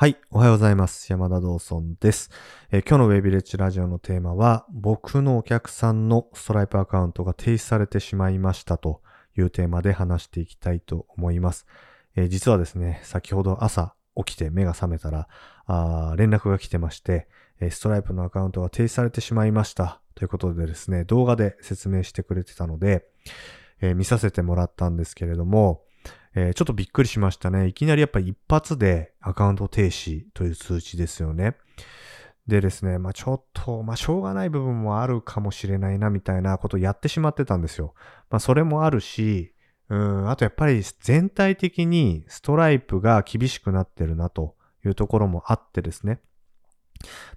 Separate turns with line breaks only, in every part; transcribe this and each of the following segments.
はい。おはようございます。山田道尊です、えー今日のウェビレッジラジオのテーマは、僕のお客さんのストライプアカウントが停止されてしまいましたというテーマで話していきたいと思います。えー実はですね、先ほど朝起きて目が覚めたら、あ連絡が来てまして、えストライプのアカウントが停止されてしまいましたということでですね、動画で説明してくれてたので、えー見させてもらったんですけれども、えーちょっとびっくりしましたね。いきなりやっぱり一発でアカウント停止という通知ですよね。でですね、まあちょっと、まあしょうがない部分もあるかもしれないなみたいなことをやってしまってたんですよ。まあそれもあるし、うん、あとやっぱり全体的にストライプが厳しくなってるなというところもあってですね。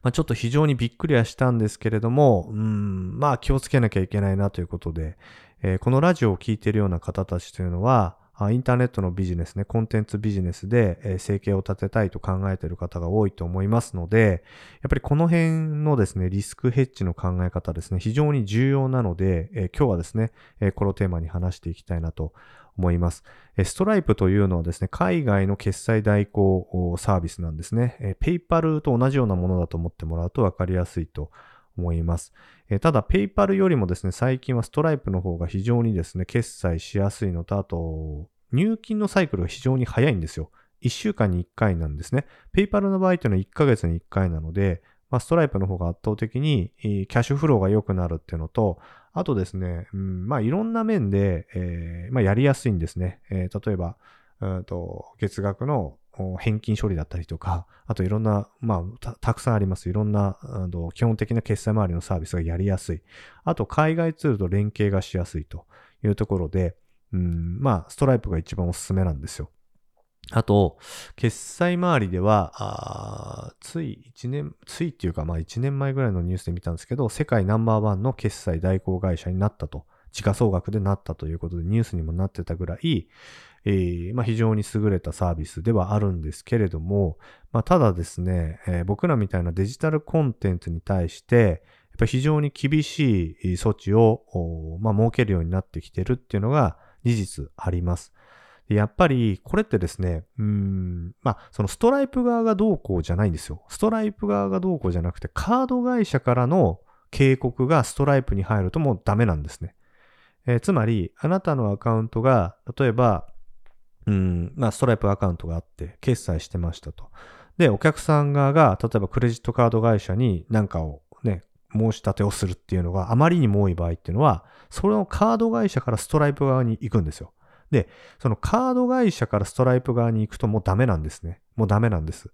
まあちょっと非常にびっくりはしたんですけれども、うん、まあ気をつけなきゃいけないなということで、えーこのラジオを聞いているような方たちというのは、インターネットのビジネスね、コンテンツビジネスで、え生計を立てたいと考えている方が多いと思いますので、やっぱりこの辺のですね、リスクヘッジの考え方ですね、非常に重要なので、え今日はですね、えこのテーマに話していきたいなと思います。えストライプというのはですね、海外の決済代行サービスなんですね。えー、ペイパルと同じようなものだと思ってもらうと分かりやすいと思います。思いますえーただ、ペイパルよりもですね、最近はストライプの方が非常にですね、決済しやすいのと、あと、入金のサイクルが非常に早いんですよ。1週間に1回なんですね。ペイパルの場合というのは1ヶ月に1回なので、まあ、ストライプの方が圧倒的にキャッシュフローが良くなるっていうのと、あとですね、うん、まあいろんな面で、えーまあ、やりやすいんですね。えー例えば、うんと月額の返金処理だったりとか、あといろんな、まあた、くさんあります。いろんなあの基本的な決済周りのサービスがやりやすい。あと、海外ツールと連携がしやすいというところで、うん、まあ、ストライプが一番おすすめなんですよ。あと、決済周りでは、あつい1年、ついっていうか、まあ1年前ぐらいのニュースで見たんですけど、世界ナンバーワンの決済代行会社になったと、時価総額でなったということでニュースにもなってたぐらい、えーまあ、非常に優れたサービスではあるんですけれども、まあ、ただですね、えー僕らみたいなデジタルコンテンツに対して、やっぱ非常に厳しい措置を、まあ、設けるようになってきてるっていうのが事実あります。やっぱり、これってですね、うん、まあ、そのストライプ側がどうこうじゃないんですよ。ストライプ側がどうこうじゃなくて、カード会社からの警告がストライプに入るともうダメなんですね。えーつまり、あなたのアカウントが、例えば、うん、まあ、ストライプアカウントがあって、決済してましたと。で、お客さん側が、例えばクレジットカード会社に何かをね、申し立てをするっていうのがあまりにも多い場合っていうのは、それのカード会社からストライプ側に行くんですよ。で、そのカード会社からストライプ側に行くともうダメなんですね。もうダメなんです。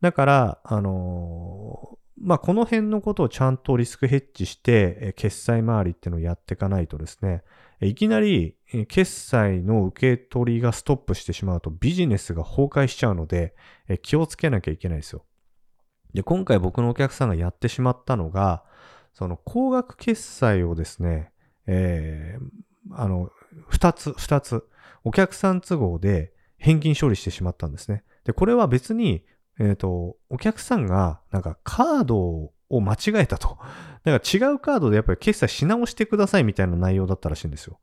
だから、あのーまあ、この辺のことをちゃんとリスクヘッジして、決済周りっていうのをやっていかないとですね、いきなり決済の受け取りがストップしてしまうとビジネスが崩壊しちゃうので、気をつけなきゃいけないですよ。で、今回僕のお客さんがやってしまったのが、その高額決済をですね、えーあの、二つ、二つ、お客さん都合で返金処理してしまったんですね。で、これは別に、えっ、と、お客さんがなんかカードをを間違えたと。だから違うカードでやっぱり決済し直してくださいみたいな内容だったらしいんですよ。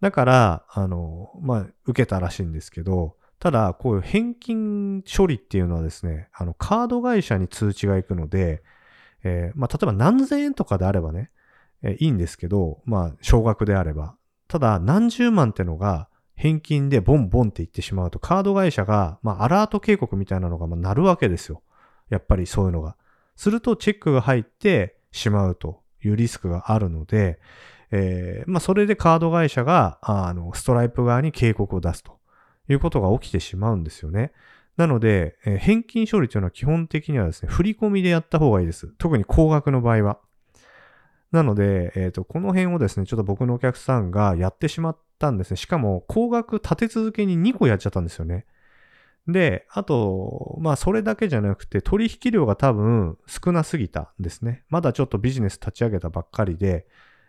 だから、あの、まあ、受けたらしいんですけど、ただ、こういう返金処理っていうのはですね、あの、カード会社に通知が行くので、えーまあ、例えば何千円とかであればね、えーいいんですけど、まあ、少額であれば。ただ、何十万ってのが返金でボンボンって言ってしまうと、カード会社が、まあ、アラート警告みたいなのがまあ鳴るわけですよ。やっぱりそういうのが。すると、チェックが入ってしまうというリスクがあるので、えーまあ、それでカード会社が、あの、ストライプ側に警告を出すということが起きてしまうんですよね。なので、えー返金処理というのは基本的にはですね、振り込みでやった方がいいです。特に高額の場合は。なので、えっ、と、この辺をですね、ちょっと僕のお客さんがやってしまったんですね。しかも、高額立て続けに2個やっちゃったんですよね。で、あと、まあ、それだけじゃなくて、取引量が多分少なすぎたんですね。まだちょっとビジネス立ち上げたばっかりで、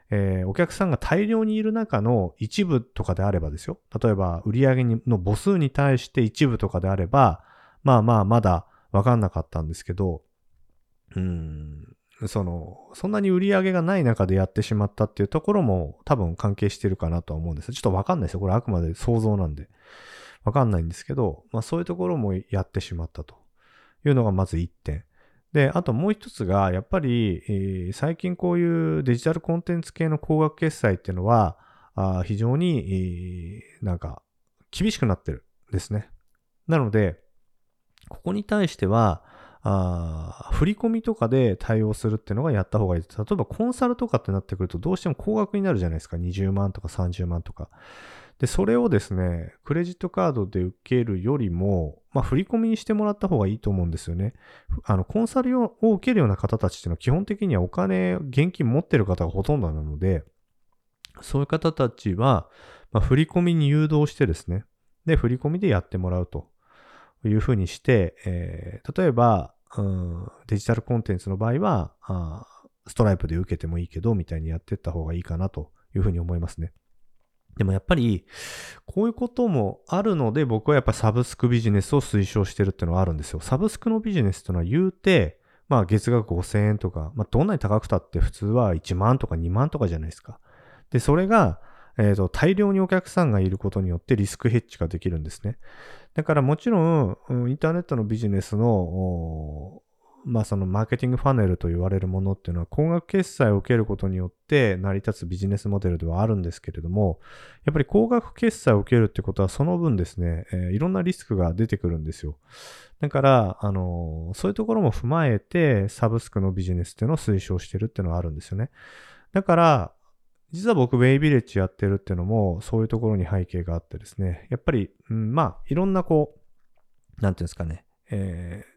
えーお客さんが大量にいる中の一部とかであればですよ。例えば、売上にの母数に対して一部とかであれば、まあまあ、まだわかんなかったんですけど、うん、その、そんなに売り上げがない中でやってしまったっていうところも多分関係してるかなとは思うんです。ちょっとわかんないですよ。これあくまで想像なんで。わかんないんですけど、まあそういうところもやってしまったというのがまず1点。で、あともう一つが、やっぱり、えー、最近こういうデジタルコンテンツ系の高額決済っていうのは、あ非常に、えー、なんか、厳しくなってるですね。なので、ここに対しては、あ振り込みとかで対応するっていうのがやった方がいい。例えばコンサルとかってなってくるとどうしても高額になるじゃないですか。20万とか30万とか。で、それをですね、クレジットカードで受けるよりも、まあ、振り込みにしてもらった方がいいと思うんですよね。あの、コンサルを受けるような方たちっていうのは基本的にはお金、現金持ってる方がほとんどなので、そういう方たちは、まあ、振り込みに誘導してですね、で、振り込みでやってもらうというふうにして、えー、例えば、うん、デジタルコンテンツの場合はあ、ストライプで受けてもいいけど、みたいにやっていった方がいいかなというふうに思いますね。でもやっぱり、こういうこともあるので、僕はやっぱサブスクビジネスを推奨してるっていうのはあるんですよ。サブスクのビジネスっていうのは言うて、まあ月額5000円とか、まあどんなに高くたって普通は1万とか2万とかじゃないですか。で、それが、えっ、ー、と、大量にお客さんがいることによってリスクヘッジができるんですね。だからもちろん、インターネットのビジネスの、まあそのマーケティングファネルと言われるものっていうのは高額決済を受けることによって成り立つビジネスモデルではあるんですけれども、やっぱり高額決済を受けるってことはその分ですね、えー、いろんなリスクが出てくるんですよ。だから、あのー、そういうところも踏まえてサブスクのビジネスっていうのを推奨してるっていうのはあるんですよね。だから、実は僕、ウェイビレッジやってるっていうのも、そういうところに背景があってですね、やっぱり、うん、まあ、いろんなこう、なんていうんですかね、えー、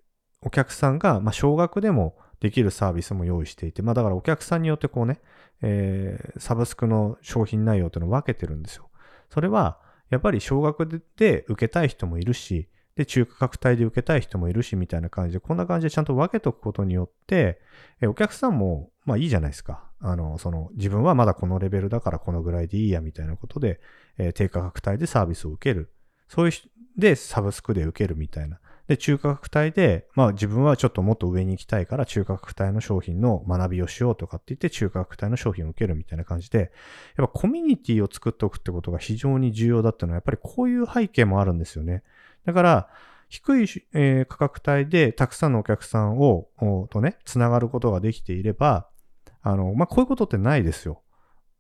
お客さんが、まあ、少額でもできるサービスも用意していて、まあ、だからお客さんによってこうね、えー、サブスクの商品内容っていうのを分けてるんですよ。それは、やっぱり少額で受けたい人もいるし、で、中価格帯で受けたい人もいるし、みたいな感じで、こんな感じでちゃんと分けとくことによって、えお客さんも、まあいいじゃないですか。あの、その、自分はまだこのレベルだからこのぐらいでいいや、みたいなことで、えー、低価格帯でサービスを受ける。そういう、で、サブスクで受けるみたいな。で、中価格帯で、まあ自分はちょっともっと上に行きたいから中価格帯の商品の学びをしようとかって言って中価格帯の商品を受けるみたいな感じで、やっぱコミュニティを作っておくってことが非常に重要だったのは、やっぱりこういう背景もあるんですよね。だから、低い、え、価格帯でたくさんのお客さんを、とね、つながることができていれば、あの、まあ、こういうことってないですよ。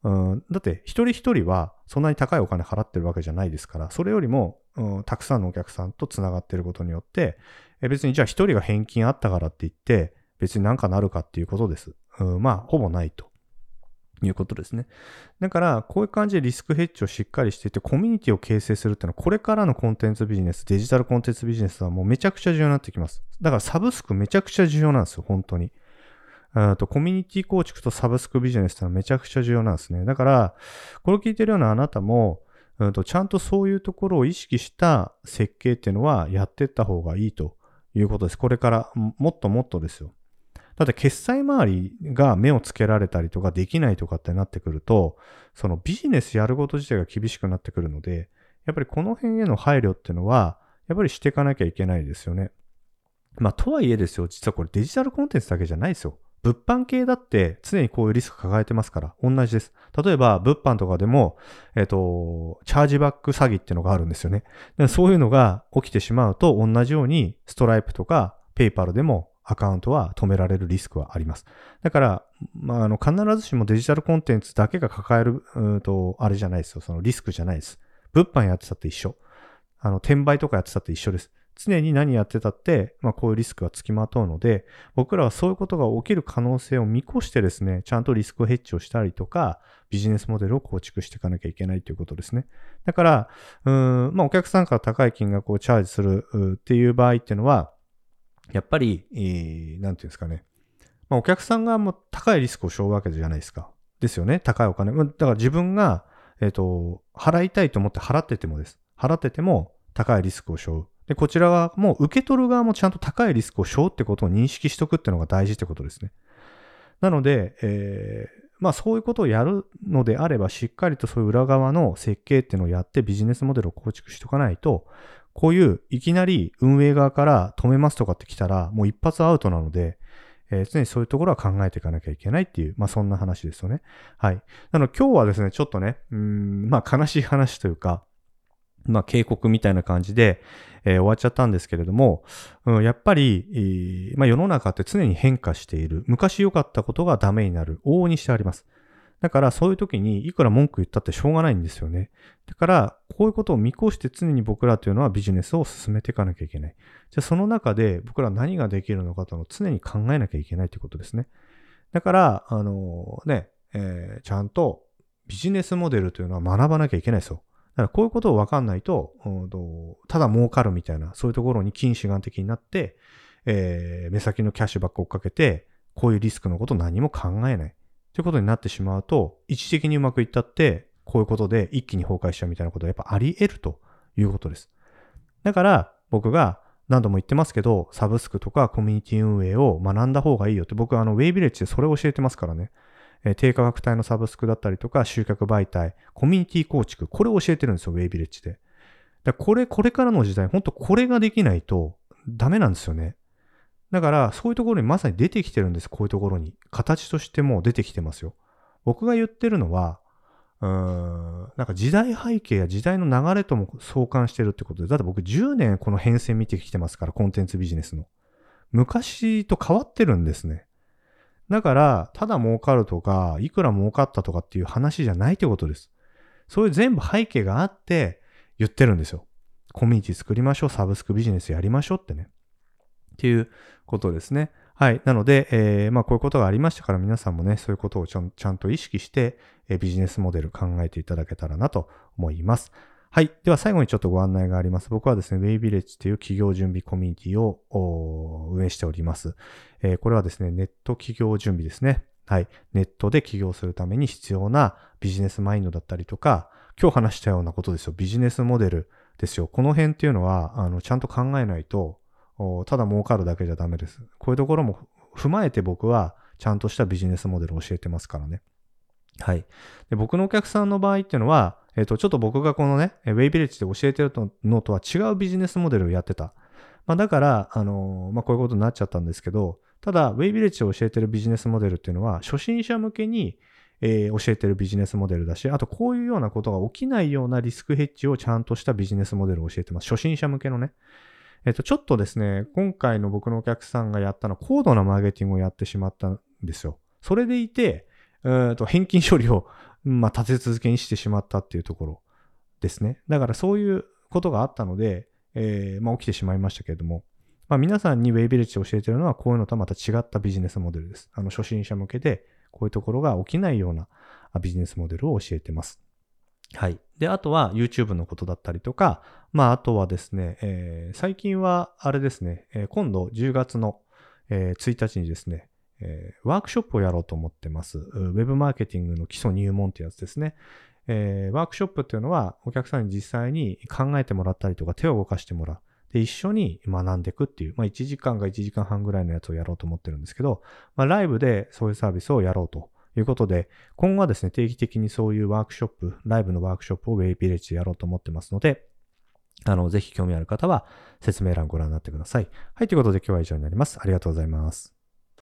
うん、だって、一人一人はそんなに高いお金払ってるわけじゃないですから、それよりも、うん、たくさんのお客さんとつながってることによって、え別にじゃあ一人が返金あったからって言って、別になんかなるかっていうことです。うん、まあ、ほぼないと。いうことですね。だから、こういう感じでリスクヘッジをしっかりしていて、コミュニティを形成するっていうのは、これからのコンテンツビジネス、デジタルコンテンツビジネスはもうめちゃくちゃ重要になってきます。だからサブスクめちゃくちゃ重要なんですよ、本当に。とコミュニティ構築とサブスクビジネスってのはめちゃくちゃ重要なんですね。だから、これを聞いてるようなあなたも、うんと、ちゃんとそういうところを意識した設計っていうのはやっていった方がいいということです。これからもっともっとですよ。だって決済周りが目をつけられたりとかできないとかってなってくると、そのビジネスやること自体が厳しくなってくるので、やっぱりこの辺への配慮っていうのは、やっぱりしていかなきゃいけないですよね。まあ、とはいえですよ、実はこれデジタルコンテンツだけじゃないですよ。物販系だって常にこういうリスク抱えてますから、同じです。例えば、物販とかでも、えっ、ー、と、チャージバック詐欺っていうのがあるんですよね。そういうのが起きてしまうと、同じように、ストライプとか、ペイパルでもアカウントは止められるリスクはあります。だから、まあ、あの、必ずしもデジタルコンテンツだけが抱える、うんと、あれじゃないですよ。そのリスクじゃないです。物販やってたって一緒。あの、転売とかやってたって一緒です。常に何やってたって、まあ、こういうリスクがつきまとうので、僕らはそういうことが起きる可能性を見越してですね、ちゃんとリスクヘッジをしたりとか、ビジネスモデルを構築していかなきゃいけないということですね。だから、うん、まあ、お客さんから高い金額をチャージするっていう場合っていうのは、やっぱり、えー、なんていうんですかね。まあ、お客さんがもう高いリスクを背負うわけじゃないですか。ですよね。高いお金。だから自分が、えっ、ー、と、払いたいと思って払っててもです。払ってても高いリスクを背負う。で、こちら側も受け取る側もちゃんと高いリスクを背負うってことを認識しとくっていうのが大事ってことですね。なので、えー、まあそういうことをやるのであれば、しっかりとそういう裏側の設計っていうのをやってビジネスモデルを構築しておかないと、こういういきなり運営側から止めますとかって来たら、もう一発アウトなので、えー、常にそういうところは考えていかなきゃいけないっていう、まあそんな話ですよね。はい。なので今日はですね、ちょっとね、うん、まあ悲しい話というか、まあ、警告みたいな感じで、えー、終わっちゃったんですけれども、うん、やっぱり、えまあ、世の中って常に変化している。昔良かったことがダメになる。往々にしてあります。だからそういう時にいくら文句言ったってしょうがないんですよね。だからこういうことを見越して常に僕らというのはビジネスを進めていかなきゃいけない。じゃあその中で僕ら何ができるのかとの常に考えなきゃいけないということですね。だから、あのね、えー、ちゃんとビジネスモデルというのは学ばなきゃいけないですよ。だからこういうことを分かんないと、ただ儲かるみたいな、そういうところに近視眼的になって、えー、目先のキャッシュばっか追っかけて、こういうリスクのこと何も考えない。ということになってしまうと、一時的にうまくいったって、こういうことで一気に崩壊しちゃうみたいなことはやっぱあり得るということです。だから僕が何度も言ってますけど、サブスクとかコミュニティ運営を学んだ方がいいよって僕はあのウェイビレッジでそれを教えてますからね。え、低価格帯のサブスクだったりとか集客媒体、コミュニティ構築、これを教えてるんですよ、ウェイビレッジで。だこれ、これからの時代、本当これができないとダメなんですよね。だから、そういうところにまさに出てきてるんです、こういうところに。形としても出てきてますよ。僕が言ってるのは、うーん、なんか時代背景や時代の流れとも相関してるってことで、だって僕10年この変遷見てきてますから、コンテンツビジネスの。昔と変わってるんですね。だから、ただ儲かるとか、いくら儲かったとかっていう話じゃないってことです。そういう全部背景があって言ってるんですよ。コミュニティ作りましょう、サブスクビジネスやりましょうってね。っていうことですね。はい。なので、えー、まあこういうことがありましたから皆さんもね、そういうことをちゃんと意識して、えー、ビジネスモデル考えていただけたらなと思います。はい。では最後にちょっとご案内があります。僕はですね、ウェイビレッジという企業準備コミュニティを運営しております。えー、これはですね、ネット企業準備ですね。はい。ネットで起業するために必要なビジネスマインドだったりとか、今日話したようなことですよ。ビジネスモデルですよ。この辺っていうのは、あの、ちゃんと考えないと、ただ儲かるだけじゃダメです。こういうところも踏まえて僕はちゃんとしたビジネスモデルを教えてますからね。はい。で僕のお客さんの場合っていうのは、えっ、ー、と、ちょっと僕がこのね、ウェイビレッジで教えてるのとは違うビジネスモデルをやってた。まあ、だから、あのー、まあ、こういうことになっちゃったんですけど、ただ、ウェイビレッジで教えてるビジネスモデルっていうのは、初心者向けに、えー、教えてるビジネスモデルだし、あとこういうようなことが起きないようなリスクヘッジをちゃんとしたビジネスモデルを教えてます。初心者向けのね。えっと、ちょっとですね、今回の僕のお客さんがやったのは高度なマーケティングをやってしまったんですよ。それでいて、えっと、返金処理を、まあ、立て続けにしてしまったっていうところですね。だからそういうことがあったので、えー、まあ、起きてしまいましたけれども、まあ、皆さんにウェイビレッジを教えてるのは、こういうのとはまた違ったビジネスモデルです。あの、初心者向けで、こういうところが起きないようなビジネスモデルを教えてます。はい。で、あとは YouTube のことだったりとか、まあ、あとはですね、えー、最近はあれですね、えー、今度10月の、えー、1日にですね、えー、ワークショップをやろうと思ってます。ウェブマーケティングの基礎入門ってやつですね。えー、ワークショップっていうのはお客さんに実際に考えてもらったりとか手を動かしてもらう。で、一緒に学んでいくっていう、まあ1時間か1時間半ぐらいのやつをやろうと思ってるんですけど、まあライブでそういうサービスをやろうということで、今後はですね、定期的にそういうワークショップ、ライブのワークショップをウェイビレッジでやろうと思ってますので、あの、ぜひ興味ある方は説明欄ご覧になってください。はい、ということで今日は以上になります。ありがとうございます。